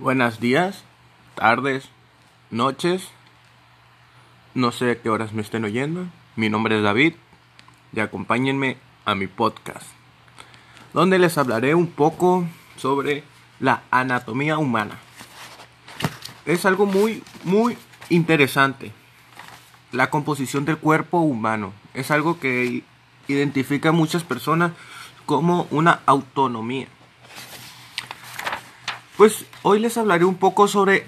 Buenos días, tardes, noches. No sé a qué horas me estén oyendo. Mi nombre es David y acompáñenme a mi podcast, donde les hablaré un poco sobre la anatomía humana. Es algo muy, muy interesante. La composición del cuerpo humano es algo que identifica a muchas personas como una autonomía. Pues hoy les hablaré un poco sobre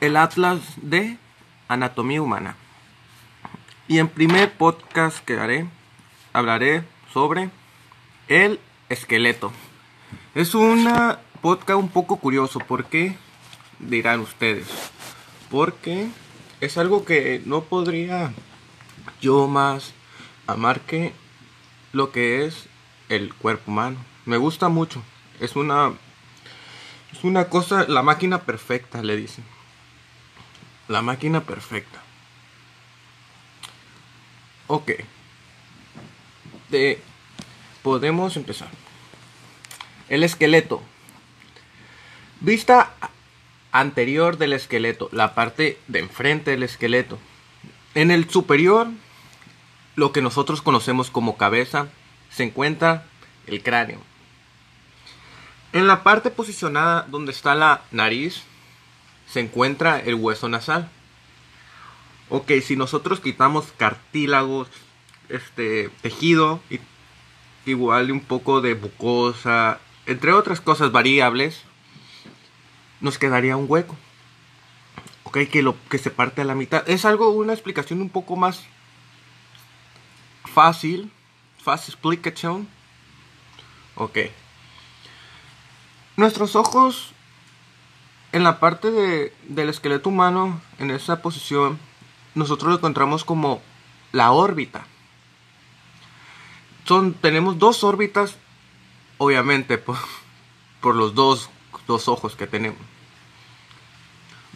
el Atlas de Anatomía Humana. Y en primer podcast que haré, hablaré sobre el esqueleto. Es una podcast un poco curioso, ¿por qué? Dirán ustedes. Porque es algo que no podría yo más amar que lo que es el cuerpo humano. Me gusta mucho. Es una es una cosa, la máquina perfecta, le dicen. La máquina perfecta. Ok. De, podemos empezar. El esqueleto. Vista anterior del esqueleto, la parte de enfrente del esqueleto. En el superior, lo que nosotros conocemos como cabeza, se encuentra el cráneo. En la parte posicionada donde está la nariz se encuentra el hueso nasal. Ok, si nosotros quitamos cartílagos, este tejido, y, igual un poco de bucosa, entre otras cosas variables, nos quedaría un hueco. Ok, que lo que se parte a la mitad. Es algo, una explicación un poco más fácil. Fácil explicación. Ok. Nuestros ojos en la parte del esqueleto humano, en esa posición, nosotros lo encontramos como la órbita. Son, tenemos dos órbitas, obviamente, por, por los dos, dos ojos que tenemos.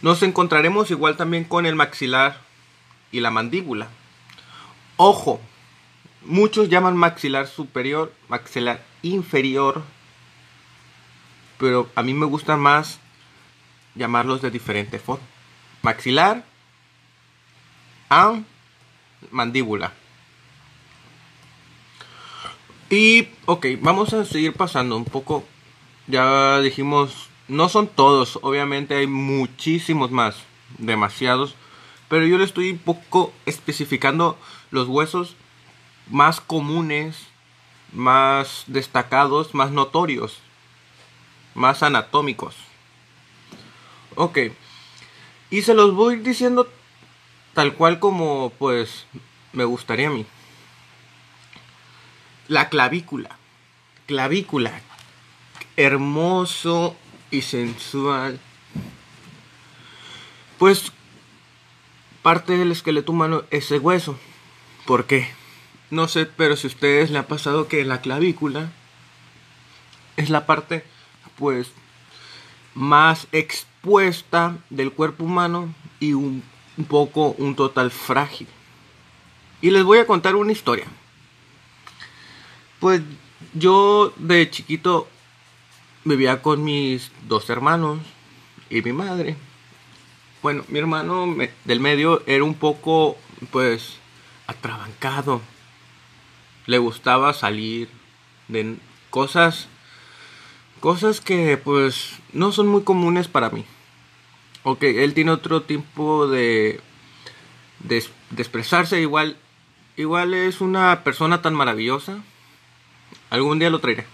Nos encontraremos igual también con el maxilar y la mandíbula. Ojo, muchos llaman maxilar superior, maxilar inferior pero a mí me gusta más llamarlos de diferente forma. Maxilar a mandíbula. Y, ok, vamos a seguir pasando un poco. Ya dijimos, no son todos, obviamente hay muchísimos más, demasiados. Pero yo le estoy un poco especificando los huesos más comunes, más destacados, más notorios más anatómicos. Ok. Y se los voy diciendo tal cual como pues me gustaría a mí. La clavícula. Clavícula. Hermoso y sensual. Pues parte del esqueleto humano es el hueso. ¿Por qué? No sé, pero si a ustedes le ha pasado que la clavícula es la parte pues más expuesta del cuerpo humano y un, poco un total frágil. Y les voy a contar una historia. Pues yo de chiquito vivía con mis dos hermanos y mi madre. Bueno, mi hermano del medio era un poco, pues, atrabancado. Le gustaba salir de cosas Cosas que pues no son muy comunes para mí. Ok, él tiene otro tipo de, de, expresarse. Igual, igual es una persona tan maravillosa. Algún día lo traeré.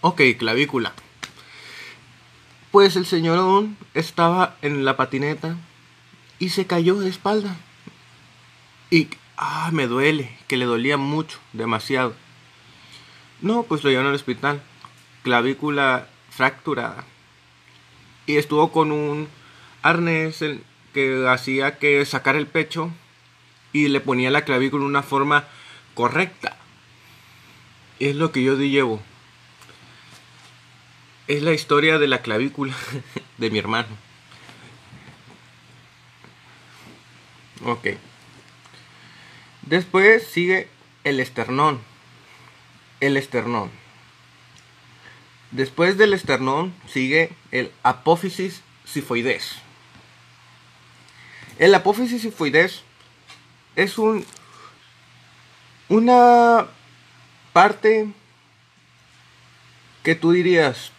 Ok, clavícula. Pues el señor estaba en la patineta y se cayó de espalda. Y, ah, me duele, que le dolía mucho, demasiado. No, pues lo llevaron al hospital clavícula fracturada. Y estuvo con un arnés que hacía que sacar el pecho y le ponía la clavícula en una forma correcta. Es lo que yo llevo. Es la historia de la clavícula de mi hermano. Ok. Después sigue el esternón. El esternón Después del esternón sigue el apófisis sifoides. El apófisis sifoides es un una parte que tú dirías,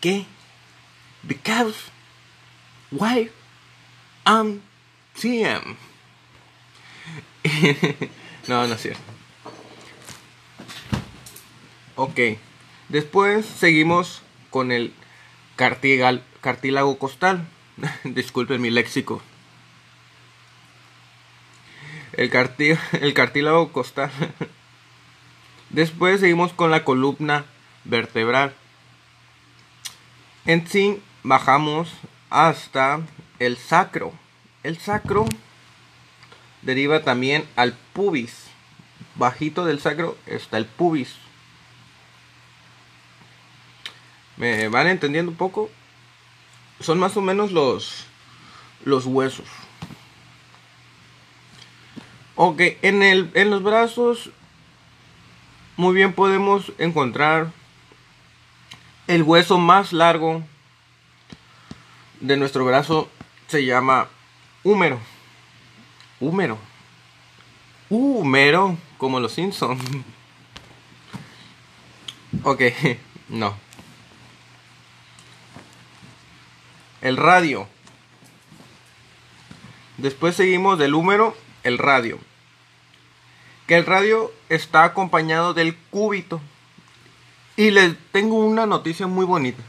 ¿qué? Because why am TM. no, no es cierto. Ok. Después seguimos con el cartílago costal. Disculpen mi léxico. El, el cartílago costal. Después seguimos con la columna vertebral. En sí bajamos hasta el sacro. El sacro deriva también al pubis. Bajito del sacro está el pubis. ¿Me van entendiendo un poco? Son más o menos los, los huesos. Ok, en, el, en los brazos muy bien podemos encontrar el hueso más largo de nuestro brazo se llama húmero. Húmero. Húmero, como los Simpsons. ok, no. El radio. Después seguimos del húmero, el radio. Que el radio está acompañado del cúbito. Y les tengo una noticia muy bonita.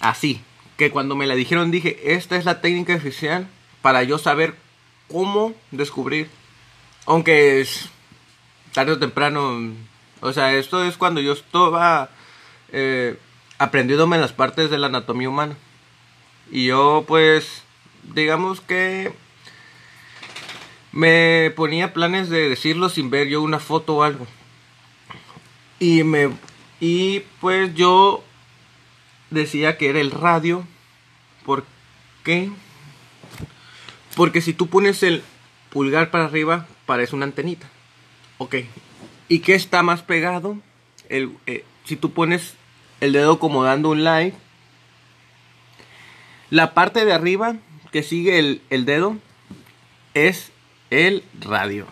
Así, que cuando me la dijeron dije, esta es la técnica oficial para yo saber cómo descubrir. Aunque es tarde o temprano, o sea, esto es cuando yo estaba eh, aprendiéndome las partes de la anatomía humana. Y yo pues, digamos que me ponía planes de decirlo sin ver yo una foto o algo. Y me y pues yo decía que era el radio. ¿Por qué? Porque si tú pones el pulgar para arriba, parece una antenita. Ok. ¿Y qué está más pegado? El, eh, si tú pones el dedo como dando un like, la parte de arriba que sigue el, dedo es el radio.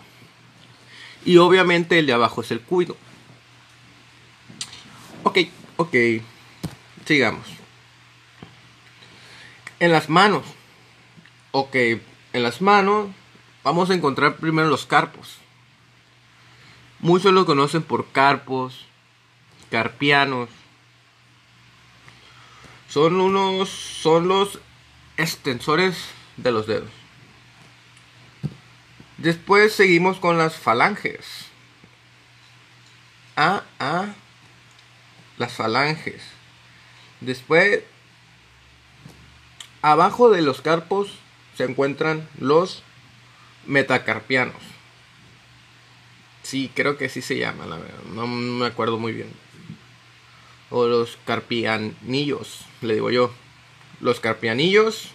Y obviamente el de abajo es el cuido. Ok, ok. Sigamos. En las manos. Ok, en las manos vamos a encontrar primero los carpos. Muchos lo conocen por carpos, carpianos, son unos. Son los extensores de los dedos. Después seguimos con las falanges. Ah, ah. Las falanges. Después. Abajo de los carpos se encuentran los metacarpianos. Sí, creo que sí se llama, la verdad. No me acuerdo muy bien o los carpianillos, le digo yo. Los carpianillos.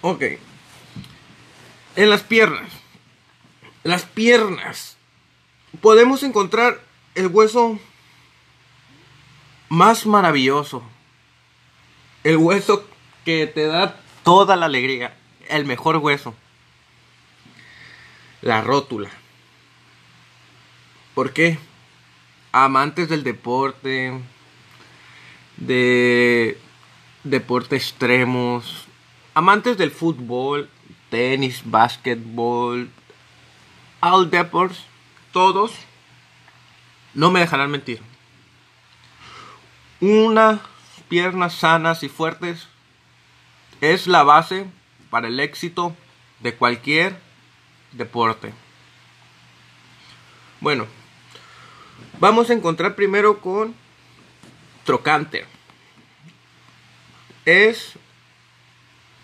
Ok. En las piernas. Las piernas. Podemos encontrar el hueso más maravilloso. El hueso que te da toda la alegría. El mejor hueso. La rótula. ¿Por qué? Amantes del deporte, de deporte extremos, amantes del fútbol, tenis, básquetbol, all deportes, todos, no me dejarán mentir. Unas piernas sanas y fuertes es la base para el éxito de cualquier deporte. Bueno, Vamos a encontrar primero con trocánter. Es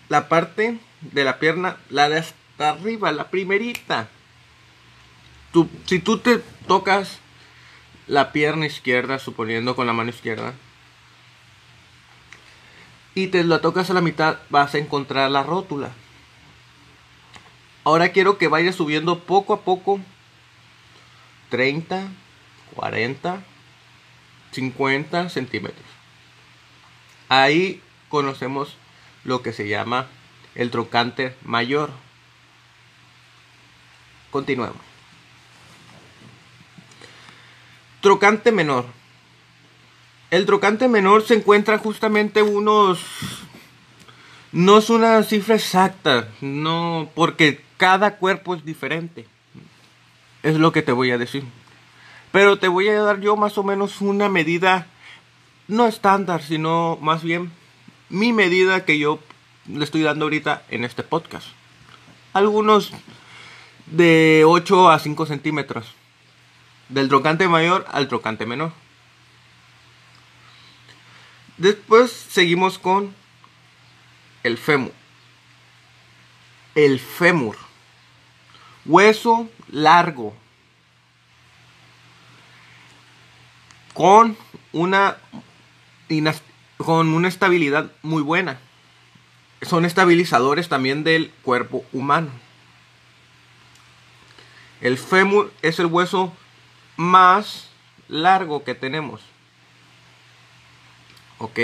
la parte de la pierna, la de hasta arriba, la primerita. si tú te tocas la pierna izquierda, suponiendo con la mano izquierda, y te la tocas a la mitad, vas a encontrar la rótula. Ahora quiero que vayas subiendo poco a poco 30, 40, 50 centímetros. Ahí conocemos lo que se llama el trocante mayor. Continuemos. Trocante menor. El trocante menor se encuentra justamente unos... No es una cifra exacta, no, porque cada cuerpo es diferente. Es lo que te voy a decir. Pero te voy a dar yo más o menos una medida, no estándar, sino más bien mi medida que yo le estoy dando ahorita en este podcast. Algunos de 8 a 5 centímetros. Del trocante mayor al trocante menor. Después seguimos con el fémur. El fémur. Hueso largo. Con una, con una estabilidad muy buena. Son estabilizadores también del cuerpo humano. El fémur es el hueso más largo que tenemos. Ok.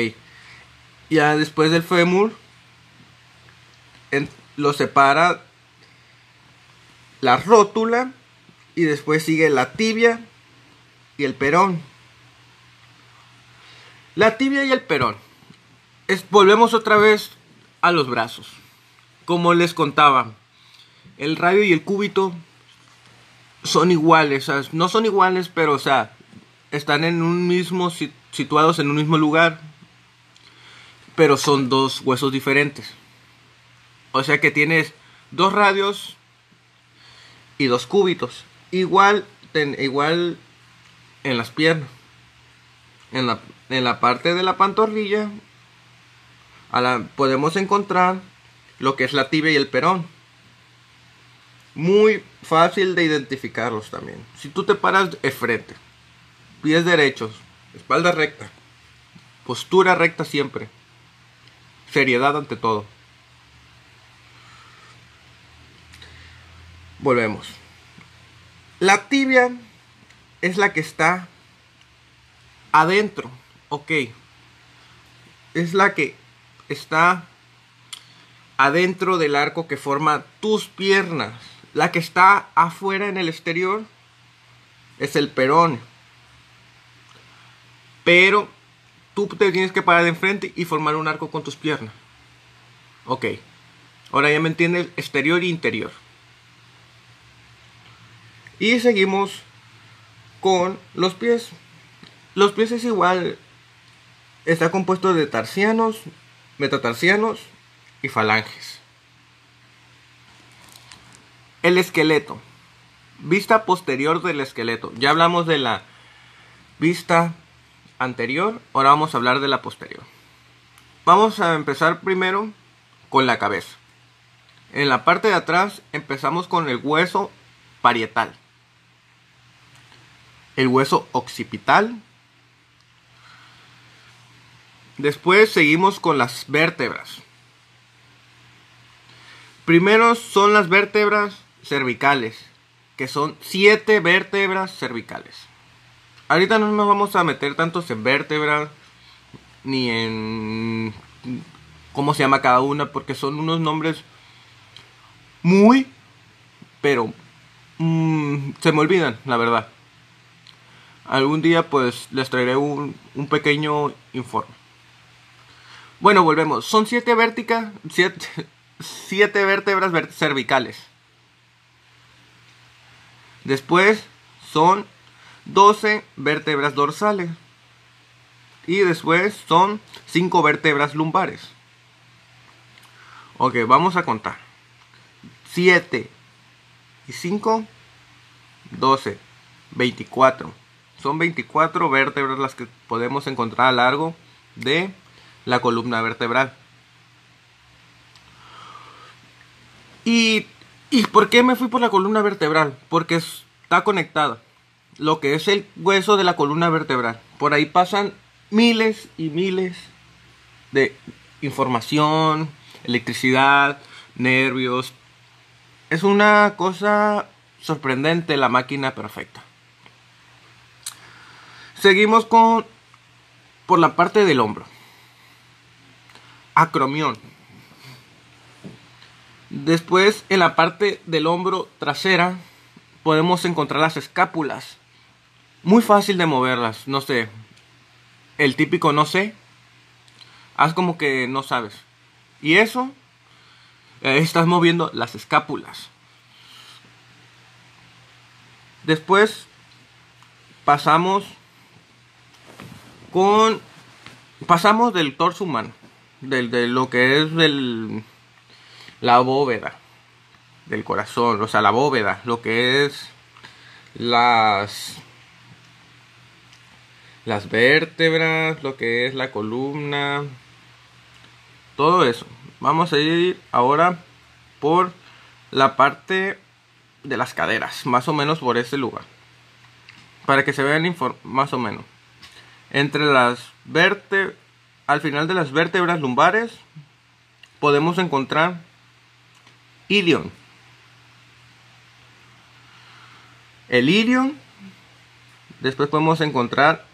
Ya después del fémur lo separa la rótula y después sigue la tibia y el perón. La tibia y el perón. volvemos otra vez a los brazos. Como les contaba, el radio y el cúbito son iguales, no son iguales, pero o sea, están en un mismo situados en un mismo lugar, pero son dos huesos diferentes. O sea que tienes dos radios y dos cúbitos. Igual, igual en las piernas. En la, en la parte de la pantorrilla a la, podemos encontrar lo que es la tibia y el perón. Muy fácil de identificarlos también. Si tú te paras de frente, pies derechos, espalda recta, postura recta siempre, seriedad ante todo. Volvemos. La tibia es la que está adentro, ok. Es la que está adentro del arco que forma tus piernas. La que está afuera en el exterior es el perón. Pero tú te tienes que parar de enfrente y formar un arco con tus piernas. Ok. Ahora ya me entiendes exterior e interior. Y seguimos con los pies. Los pies es igual. Está compuesto de tarsianos, metatarsianos y falanges. El esqueleto. Vista posterior del esqueleto. Ya hablamos de la vista anterior, ahora vamos a hablar de la posterior. Vamos a empezar primero con la cabeza. En la parte de atrás empezamos con el hueso parietal el hueso occipital. Después seguimos con las vértebras. Primero son las vértebras cervicales, que son siete vértebras cervicales. Ahorita no nos vamos a meter tantos en vértebras ni en cómo se llama cada una, porque son unos nombres muy, pero mm, se me olvidan, la verdad. Algún día pues les traeré un, pequeño informe. Bueno, volvemos. Son siete vérticas, siete, siete vértebras cervicales. Después son 12 vértebras dorsales. Y después son 5 vértebras lumbares. Ok, vamos a contar. 7 y 5, 12, 24, son 24 vértebras las que podemos encontrar a largo de la columna vertebral. ¿Y, ¿Y por qué me fui por la columna vertebral? Porque está conectada. Lo que es el hueso de la columna vertebral. Por ahí pasan miles y miles de información, electricidad, nervios. Es una cosa sorprendente la máquina perfecta. Seguimos con por la parte del hombro. Acromión. Después en la parte del hombro trasera podemos encontrar las escápulas. Muy fácil de moverlas, no sé. El típico no sé. Haz como que no sabes. Y eso, eh, estás moviendo las escápulas. Después pasamos con pasamos del torso humano, del, de lo que es del, la bóveda del corazón, o sea, la bóveda, lo que es las las vértebras, lo que es la columna, todo eso. Vamos a ir ahora por la parte de las caderas, más o menos por ese lugar. Para que se vean más o menos. Entre las vértebras, al final de las vértebras lumbares, podemos encontrar ilion. El ilion. Después podemos encontrar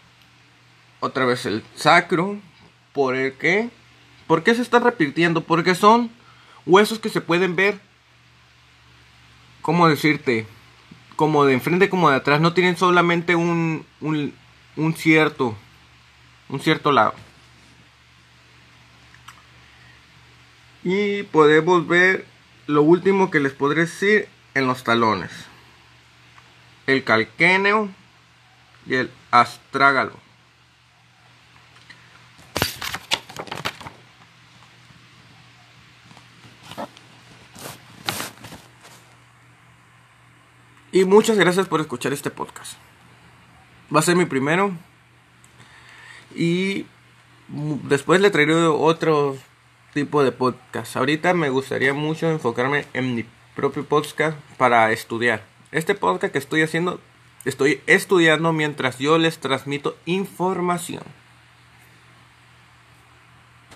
otra vez el sacro. ¿Por el qué? ¿Por qué se está repitiendo? Porque son huesos que se pueden ver. ¿Cómo decirte? Como de enfrente como de atrás. No tienen solamente un, un, un cierto un cierto lado. Y podemos ver lo último que les podré decir en los talones. El calqueneo y el astrágalo. Y muchas gracias por escuchar este podcast. Va a ser mi primero. Y después le traeré otro tipo de podcast. Ahorita me gustaría mucho enfocarme en mi propio podcast para estudiar. Este podcast que estoy haciendo, estoy estudiando mientras yo les transmito información.